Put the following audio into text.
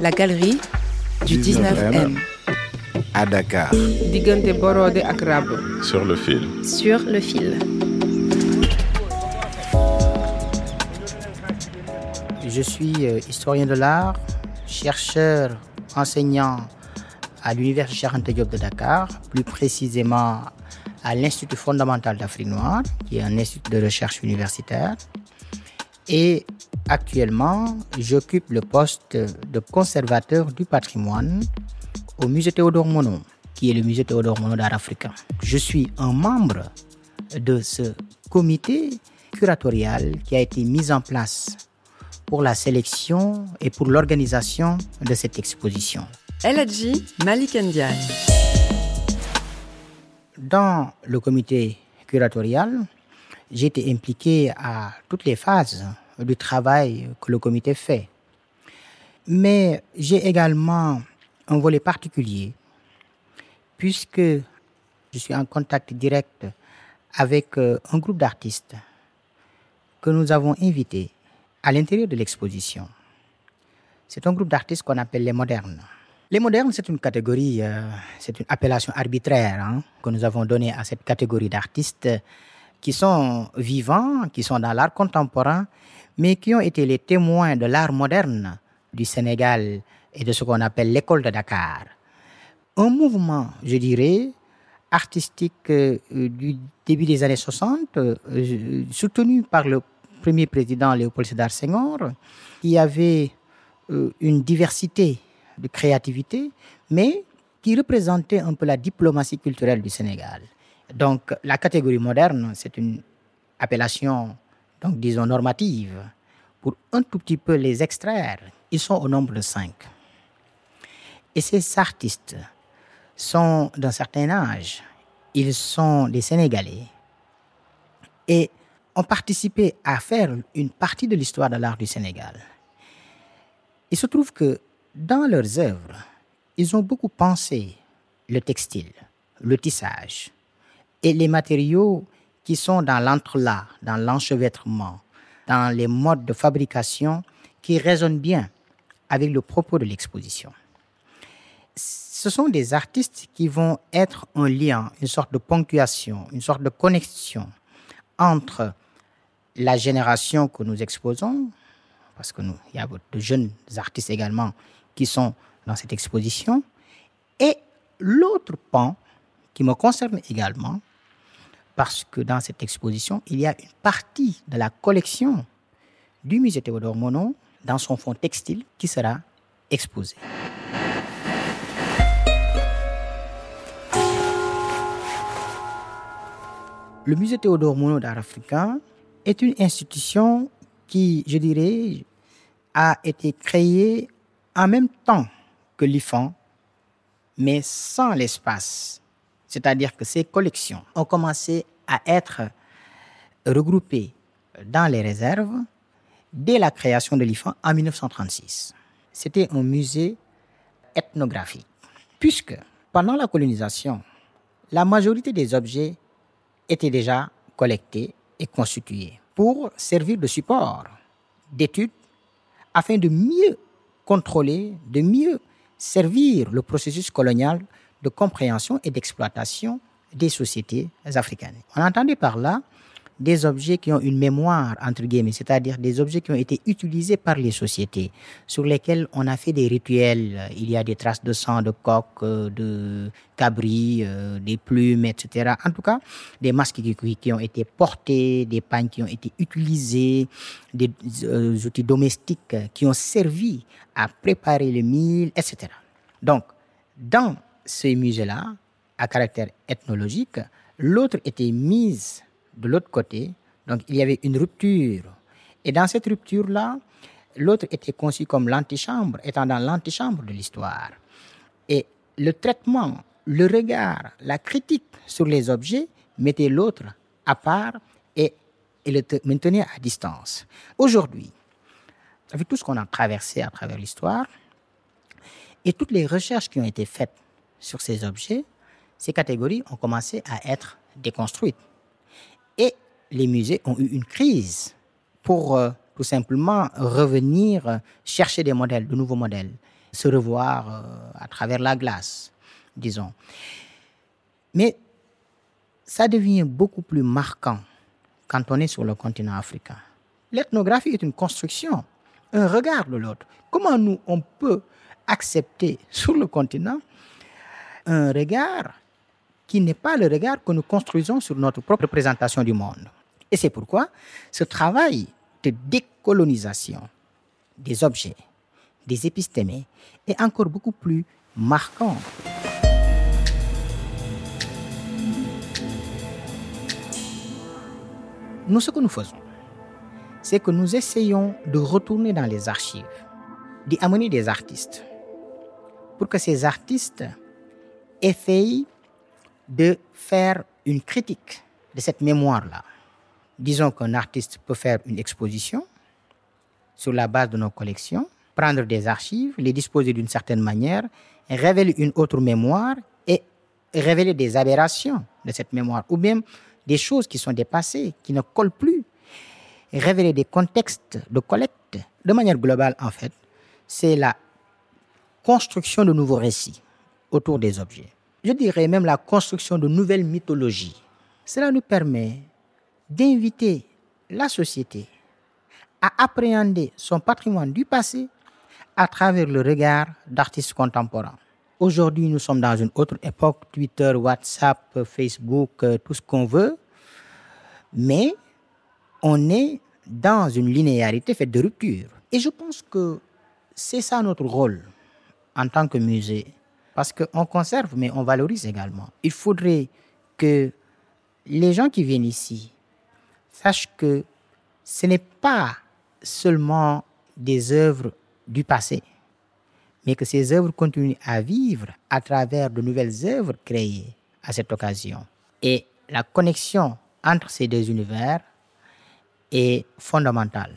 La galerie du 19M. à Dakar. diggante Borode ak. Sur le fil. Sur le fil. Je suis euh, historien de l'art, chercheur, enseignant à l'Université Anta Diop de Dakar, plus précisément à l'Institut fondamental d'Afrique noire, qui est un institut de recherche universitaire. Et actuellement, j'occupe le poste de conservateur du patrimoine au musée Théodore Monod, qui est le musée Théodore Monod d'art africain. Je suis un membre de ce comité curatorial qui a été mis en place pour la sélection et pour l'organisation de cette exposition. Eladji Malik Ndiaye. Dans le comité curatorial, j'ai été impliqué à toutes les phases du travail que le comité fait. Mais j'ai également un volet particulier, puisque je suis en contact direct avec euh, un groupe d'artistes que nous avons invités à l'intérieur de l'exposition. C'est un groupe d'artistes qu'on appelle les modernes. Les modernes, c'est une catégorie, euh, c'est une appellation arbitraire hein, que nous avons donnée à cette catégorie d'artistes qui sont vivants, qui sont dans l'art contemporain, mais qui ont été les témoins de l'art moderne du Sénégal et de ce qu'on appelle l'école de Dakar. Un mouvement, je dirais, artistique euh, du début des années 60, euh, soutenu par le premier président Léopold Sédar Senghor, qui avait euh, une diversité de créativité, mais qui représentait un peu la diplomatie culturelle du Sénégal. Donc la catégorie moderne, c'est une appellation, donc disons normative, pour un tout petit peu les extraire. Ils sont au nombre de cinq. Et ces artistes sont d'un certain âge. Ils sont des Sénégalais. Et ont participé à faire une partie de l'histoire de l'art du Sénégal. Il se trouve que dans leurs œuvres, ils ont beaucoup pensé le textile, le tissage et les matériaux qui sont dans l'entrelac, dans l'enchevêtrement, dans les modes de fabrication qui résonnent bien avec le propos de l'exposition. Ce sont des artistes qui vont être un lien, une sorte de ponctuation, une sorte de connexion entre la génération que nous exposons, parce qu'il y a de jeunes artistes également qui sont dans cette exposition, et l'autre pan qui me concerne également, parce que dans cette exposition, il y a une partie de la collection du musée Théodore Monod dans son fond textile qui sera exposée. Le musée Théodore Monod d'art africain est une institution qui, je dirais, a été créée en même temps que l'IFAN, mais sans l'espace. C'est-à-dire que ces collections ont commencé à être regroupées dans les réserves dès la création de l'IFAN en 1936. C'était un musée ethnographique, puisque pendant la colonisation, la majorité des objets étaient déjà collectés et constitués pour servir de support d'études afin de mieux contrôler, de mieux servir le processus colonial de compréhension et d'exploitation des sociétés africaines. On entendait par là des objets qui ont une mémoire, entre guillemets, c'est-à-dire des objets qui ont été utilisés par les sociétés, sur lesquels on a fait des rituels. Il y a des traces de sang, de coq, de cabri, des plumes, etc. En tout cas, des masques qui, qui ont été portés, des pagnes qui ont été utilisés, des euh, outils domestiques qui ont servi à préparer le mille, etc. Donc, dans ces musées-là, à caractère ethnologique, l'autre était mise de l'autre côté. Donc, il y avait une rupture. Et dans cette rupture-là, l'autre était conçu comme l'antichambre, étant dans l'antichambre de l'histoire. Et le traitement, le regard, la critique sur les objets mettait l'autre à part et, et le maintenait à distance. Aujourd'hui, avec tout ce qu'on a traversé à travers l'histoire et toutes les recherches qui ont été faites sur ces objets, ces catégories ont commencé à être déconstruites. Et les musées ont eu une crise pour euh, tout simplement revenir chercher des modèles, de nouveaux modèles. se revoir euh, à travers la glace, disons. Mais ça devient beaucoup plus marquant quand on est sur le continent africain. L'ethnographie est une construction, un regard de l'autre. Comment nous, on peut accepter sur le continent un regard qui n'est pas le regard que nous construisons sur notre propre représentation du monde. Et c'est pourquoi ce travail de décolonisation des objets, des épistémés, est encore beaucoup plus marquant. Nous, ce que nous faisons, c'est que nous essayons de retourner dans les archives, d'y amener des artistes, pour que ces artistes essayent de faire une critique de cette mémoire-là. Disons qu'un artiste peut faire une exposition sur la base de nos collections, prendre des archives, les disposer d'une certaine manière, révéler une autre mémoire et révéler des aberrations de cette mémoire, ou bien des choses qui sont dépassées, qui ne collent plus, révéler des contextes de collecte. De manière globale, en fait, c'est la construction de nouveaux récits autour des objets. Je dirais même la construction de nouvelles mythologies. Cela nous permet d'inviter la société à appréhender son patrimoine du passé à travers le regard d'artistes contemporains. Aujourd'hui, nous sommes dans une autre époque, Twitter, WhatsApp, Facebook, euh, tout ce qu'on veut, mais on est dans une linéarité faite de rupture. Et je pense que c'est ça notre rôle en tant que musée, parce qu'on conserve, mais on valorise également. Il faudrait que les gens qui viennent ici sachent que ce n'est pas seulement des œuvres du passé, mais que ces œuvres continuent à vivre à travers de nouvelles œuvres créées à cette occasion. Et la connexion entre ces deux univers est fondamentale.